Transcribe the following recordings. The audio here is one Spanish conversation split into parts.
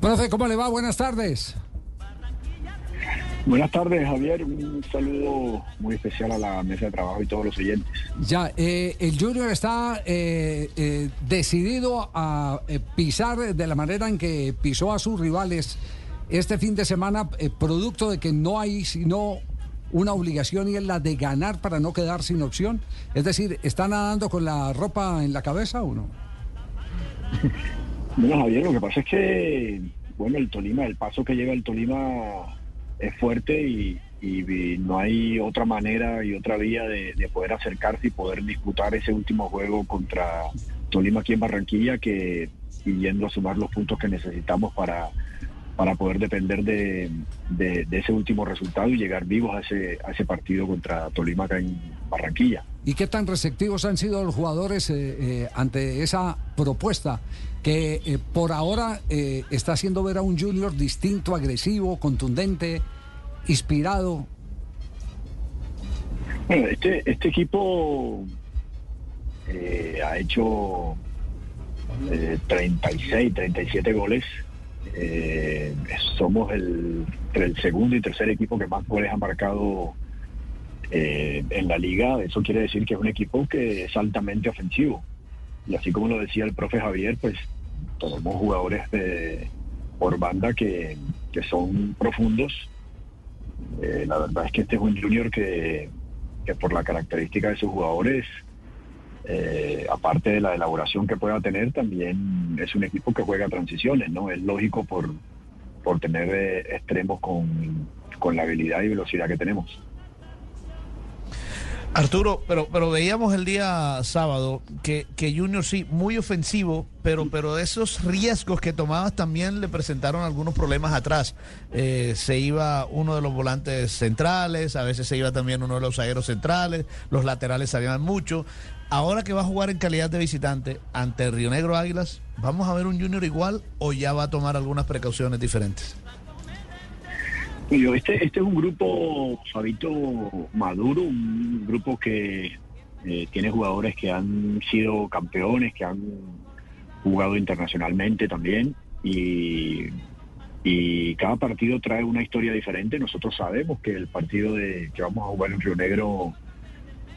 Profe, ¿cómo le va? Buenas tardes. Buenas tardes, Javier. Un saludo muy especial a la mesa de trabajo y todos los oyentes. Ya, eh, el Junior está eh, eh, decidido a pisar de la manera en que pisó a sus rivales este fin de semana, producto de que no hay sino una obligación y es la de ganar para no quedar sin opción. Es decir, ¿está nadando con la ropa en la cabeza o no? Bueno, Javier, lo que pasa es que, bueno, el Tolima, el paso que lleva el Tolima es fuerte y, no hay otra manera y otra vía de, poder acercarse y poder disputar ese último juego contra Tolima aquí en Barranquilla que yendo a sumar los puntos que necesitamos para, para poder depender de, ese último resultado y llegar vivos a ese, a ese partido contra Tolima acá en Barranquilla. ¿Y qué tan receptivos han sido los jugadores eh, eh, ante esa propuesta que eh, por ahora está haciendo ver a un Junior distinto, agresivo, contundente, inspirado? Bueno, este, este equipo ha hecho 36, 37 goles. somos el, el segundo y tercer equipo que más goles ha marcado eh, en la liga, eso quiere decir que es un equipo que es altamente ofensivo. Y así como lo decía el profe Javier, pues tenemos jugadores de, por banda que, son profundos. Eh, la verdad es que este es un junior que, por la característica de sus jugadores, eh, aparte de la elaboración que pueda tener, también es un equipo que juega transiciones, ¿no? Es lógico por, por tener extremos con, con la habilidad y velocidad que tenemos. Arturo, pero, pero veíamos el día sábado que, que Junior sí, muy ofensivo, pero, pero esos riesgos que tomabas también le presentaron algunos problemas atrás. Eh, se iba uno de los volantes centrales, a veces se iba también uno de los zagueros centrales, los laterales salían mucho. Ahora que va a jugar en calidad de visitante ante Río Negro Águilas, ¿vamos a ver un Junior igual o ya va a tomar algunas precauciones diferentes? Este, este es un grupo, Fabito, maduro, un grupo que eh, tiene jugadores que han sido campeones, que han jugado internacionalmente también y, cada partido trae una historia diferente. Nosotros sabemos que el partido de, que vamos a jugar en Río Negro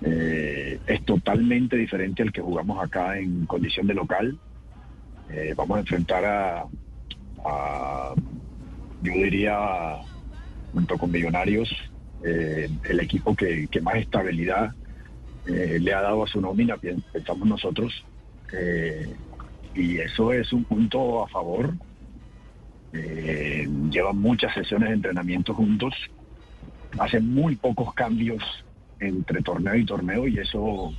eh, es totalmente diferente al que jugamos acá en condición de local. Eh, vamos a enfrentar a yo diría, junto con Millonarios, eh, el equipo que, más estabilidad eh, le ha dado a su nómina, pensamos nosotros. Eh, y eso es un punto a favor. llevan muchas sesiones de entrenamiento juntos, hacen muy pocos cambios entre torneo y torneo y eso,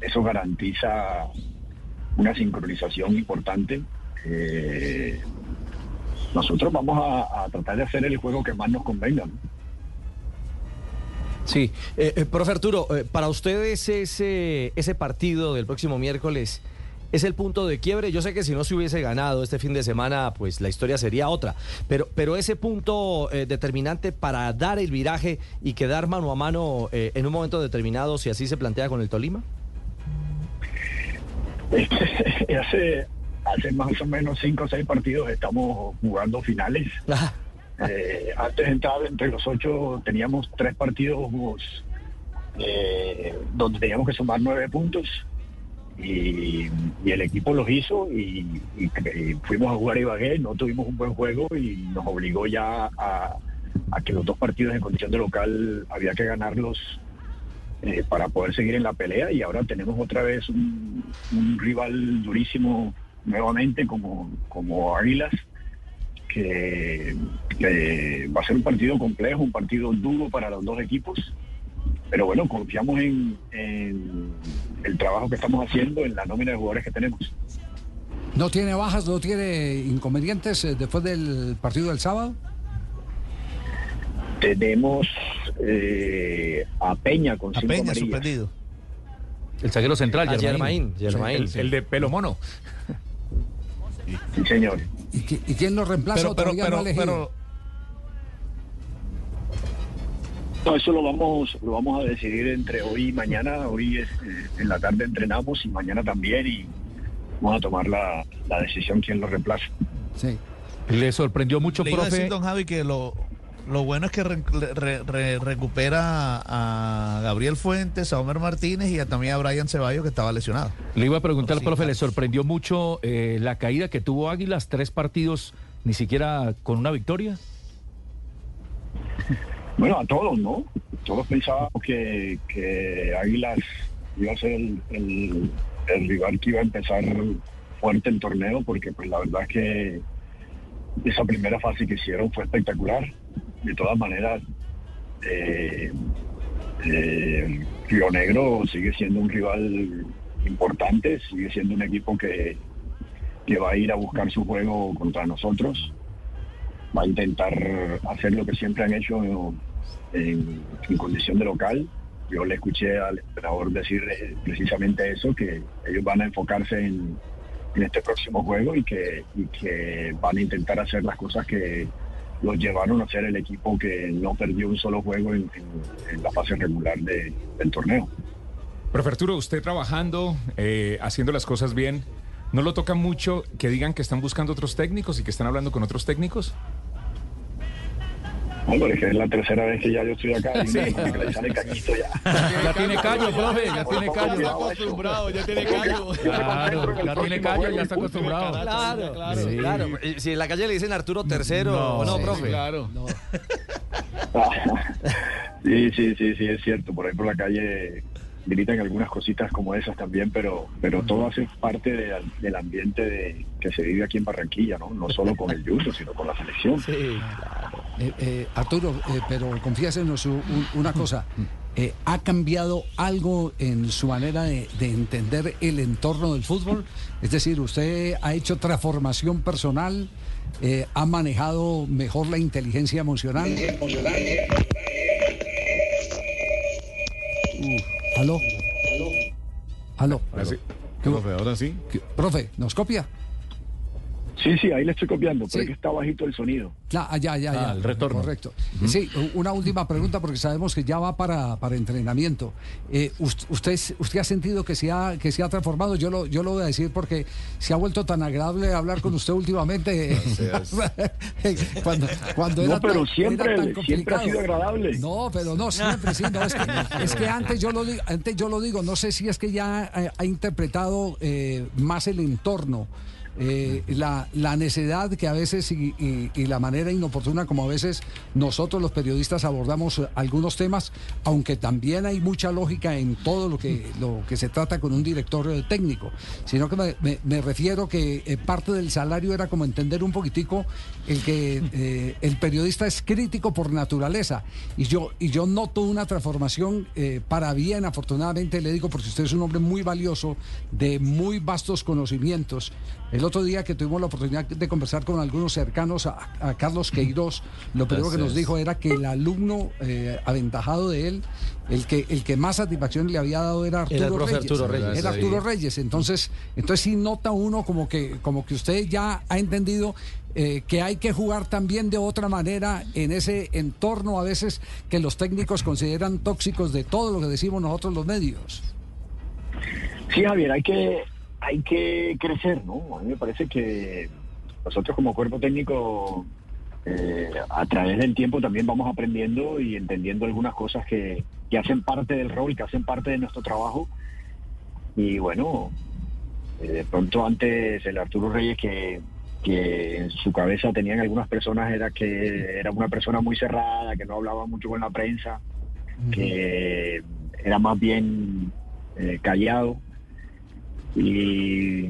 eso garantiza una sincronización importante nosotros vamos a, tratar de hacer el juego que más nos convenga. Sí, eh, eh, profe Arturo, eh, para ustedes ese, ese partido del próximo miércoles es el punto de quiebre. Yo sé que si no se hubiese ganado este fin de semana, pues la historia sería otra. Pero, pero ese punto determinante para dar el viraje y quedar mano a mano en un momento determinado, si así se plantea con el Tolima. hace, hace más o menos cinco o seis partidos estamos jugando finales. Eh, antes entraba entre los ocho, teníamos tres partidos eh, donde teníamos que sumar nueve puntos y, el equipo los hizo y, fuimos a jugar Ibagué, no tuvimos un buen juego y nos obligó ya a, que los dos partidos en condición de local había que ganarlos eh, para poder seguir en la pelea y ahora tenemos otra vez un rival durísimo nuevamente como, como Águilas, que, va a ser un partido complejo, un partido duro para los dos equipos, pero bueno, confiamos en, el trabajo que estamos haciendo, en la nómina de jugadores que tenemos. ¿No tiene bajas, no tiene inconvenientes eh, después del partido del sábado? Tenemos eh, a Peña con a Peña suspendido. El zaguero central, Germain. Germain, el, de pelo mono. Sí, señor. ¿Y, quién lo reemplaza? Pero, pero, pero, No, eso lo vamos, lo vamos a decidir entre hoy y mañana. Hoy es, eh, en la tarde entrenamos y mañana también y vamos a tomar la, decisión quién lo reemplaza. Sí. Le sorprendió mucho, Le profe. don Javi, que lo, lo bueno es que recupera a Gabriel Fuentes, a Homer Martínez y también a Brian Ceballos, que estaba lesionado. Le iba a preguntar al profe, ¿le sorprendió mucho eh, la caída que tuvo Águilas? Tres partidos, ni siquiera con una victoria. Bueno, a todos, ¿no? Todos pensábamos que, que Águilas iba a ser el, rival que iba a empezar fuerte el torneo, porque pues la verdad es que esa primera fase que hicieron fue espectacular. De todas maneras, eh, eh, Río Negro sigue siendo un rival importante, sigue siendo un equipo que, que va a ir a buscar su juego contra nosotros va a intentar hacer lo que siempre han hecho en, condición de local. Yo le escuché al entrenador decir eh, precisamente eso, que ellos van a enfocarse en, este próximo juego y que van a intentar hacer las cosas que los llevaron a ser el equipo que no perdió un solo juego en, la fase regular del torneo. Profe Arturo, usted trabajando, eh, haciendo las cosas bien, ¿no lo toca mucho que digan que están buscando otros técnicos y que están hablando con otros técnicos? Hombre, que es la tercera vez que ya yo estoy acá. Sí. le sale cañito ya. Ya tiene callo, profe, ya tiene callo. Ya está acostumbrado, ya tiene callo. Claro, ya tiene callo, ya está acostumbrado. Claro, claro, claro. Si en la calle le dicen Arturo tercero, no, no profe. Claro. Sí, sí, sí, sí, es cierto. Por ahí por la calle gritan algunas cositas como esas también, pero pero todo hace parte del ambiente de, que se vive aquí en Barranquilla, ¿no? No solo con el Junior, sino con la selección. Sí, eh, eh, Arturo, eh, pero confíasenos una cosa. ¿Ha cambiado algo en su manera de, entender el entorno del fútbol? Es decir, ¿usted ha hecho transformación personal? ¿Ha manejado mejor la inteligencia emocional? ¿Aló? ¿Aló? ¿Aló? Profe, ahora sí. Profe, ¿nos copia? Sí, sí, ahí le estoy copiando, pero es que está bajito el sonido. Claro, ya, ya, ya. Ah, el retorno. Correcto. Sí, una última pregunta porque sabemos que ya va para, para entrenamiento. Eh, usted, ¿Usted ha sentido que se ha, que se ha transformado? Yo lo, yo lo voy a decir porque se ha vuelto tan agradable hablar con usted últimamente. cuando, cuando no, pero siempre, siempre ha sido agradable. No, pero no, siempre, sí. No, es, que, es que antes yo lo digo, antes yo lo digo, no sé si es que ya ha, interpretado eh, más el entorno. Eh, la, la, necedad que a veces y, la manera inoportuna como a veces nosotros los periodistas abordamos algunos temas, aunque también hay mucha lógica en todo lo que, lo que se trata con un director eh, técnico, sino que me, refiero que eh, parte del salario era como entender un poquitico el que el periodista es crítico por naturaleza y yo, y yo noto una transformación para bien, afortunadamente le digo, porque usted es un hombre muy valioso, de muy vastos conocimientos. Otro día que tuvimos la oportunidad de conversar con algunos cercanos a, Carlos Queiroz, lo primero que nos dijo era que el alumno eh, aventajado de él, el que, el que más satisfacción le había dado era Arturo, Reyes, Era Arturo Reyes. Entonces, entonces sí nota uno como que, como que usted ya ha entendido eh, que hay que jugar también de otra manera en ese entorno a veces que los técnicos consideran tóxicos de todo lo que decimos nosotros los medios. Sí, Javier, hay que hay que crecer, ¿no? A mí me parece que nosotros como cuerpo técnico eh, a través del tiempo también vamos aprendiendo y entendiendo algunas cosas que, hacen parte del rol, que hacen parte de nuestro trabajo. Y bueno, eh, de pronto antes el Arturo Reyes que, que en su cabeza tenían algunas personas era que era una persona muy cerrada, que no hablaba mucho con la prensa, que era más bien eh, callado y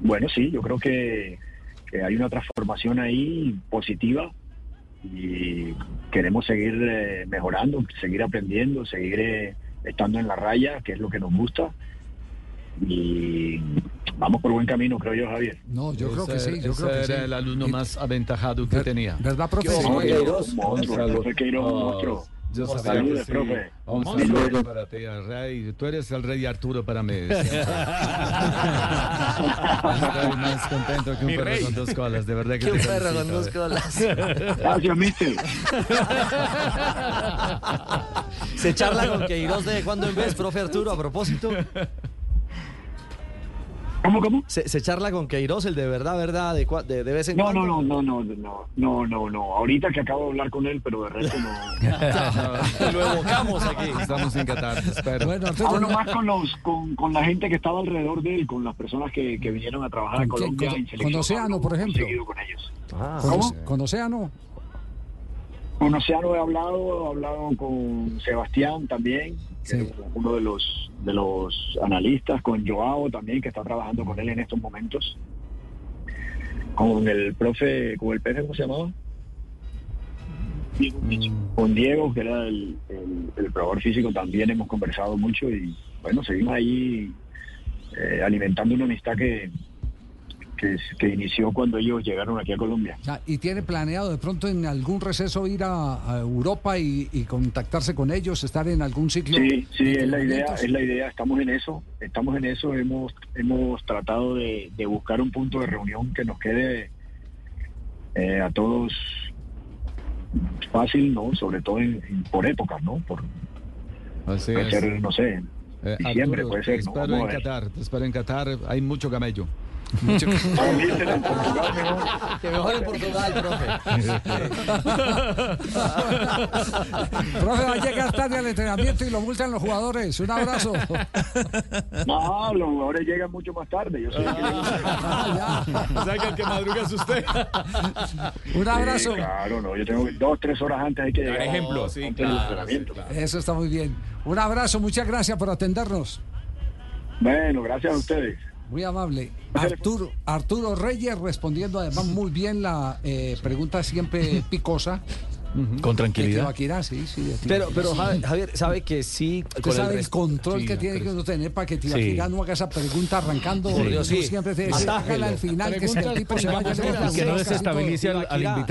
bueno, sí, yo creo que, hay una transformación ahí positiva y queremos seguir eh, mejorando, seguir aprendiendo, seguir eh, estando en la raya, que es lo que nos gusta. Y vamos por buen camino, creo yo, Javier. No, yo creo que sí. Yo creo que era el alumno más aventajado que tenía. ¿Verdad, profesor? monstruo, yo sabía que sí. profe. Un saludo para ti, Rey. Tú eres el Rey Arturo para mí. Estoy más contento que un perro con dos colas, de verdad que, que un perro con dos colas. Gracias, mister. Se charla con Queiroz de cuando en vez, profe Arturo, a propósito. ¿Cómo, cómo? ¿Se, se charla con Queiroz, el de verdad, verdad, de, cua- de, de vez en No, cuando? no, no, no, no, no, no, no, no. Ahorita que acabo de hablar con él, pero de resto no. Lo evocamos aquí. Estamos en Qatar, espero. Bueno, Arturo, Hablo no- más con los, con, con la gente que estaba alrededor de él, con las personas que, que vinieron a trabajar a. Colombia ¿Con- en con Océano, por ejemplo? seguido con ellos. Ah, ¿Cómo? Oce- con Océano. Con Océano he hablado, he hablado con Sebastián también, Sí. es uno de los de los analistas, con Joao también, que está trabajando con él en estos momentos. Con el profe, con el profe, ¿cómo se llamaba? Diego Micho. Con Diego, que era el, el, el probador físico, también hemos conversado mucho y bueno, seguimos ahí eh, alimentando una amistad que, que, que inició cuando ellos llegaron aquí a Colombia. Ya, ¿Y tiene planeado de pronto en algún receso ir a, a Europa y, y contactarse con ellos, estar en algún ciclo? Sí, sí, es la idea, es la idea, estamos en eso, estamos en eso, hemos, hemos tratado de, de buscar un punto de reunión que nos quede eh, a todos fácil, ¿no? Sobre todo en- en- por épocas, ¿no? Por Así puede es. ser, no sé, Eh, diciembre Arturo, puede te ser, ¿no? espero en. Qatar, te espero en Qatar, hay mucho camello. En Portugal mejor. Que mejor en Portugal, profe. Profe, va a llegar tarde al entrenamiento y lo multan los jugadores. Un abrazo. No, los jugadores llegan mucho más tarde, yo soy el que llego. Ah, ya. O sea que el que madruga es usted. Un abrazo. Sí, claro, no, yo tengo dos, tres horas antes hay que llegar. ejemplo. antes Sí, del claro, entrenamiento. Eso está muy bien. Un abrazo, muchas gracias por atendernos. Bueno, gracias a ustedes. Muy amable. Arturo, Arturo Reyes respondiendo además muy bien la eh, pregunta siempre picosa. Con tranquilidad. Tibaquirá, sí, sí. Pero, pero sí. Javier, sabe que sí. Usted con sabe el, control Sí, que tiene que uno tener para que Tibaquirá Sí. no haga esa pregunta arrancando. Sí. siempre te al final, que si el tipo se vaya Pregunta lejos, que no desestabilice al- invitado.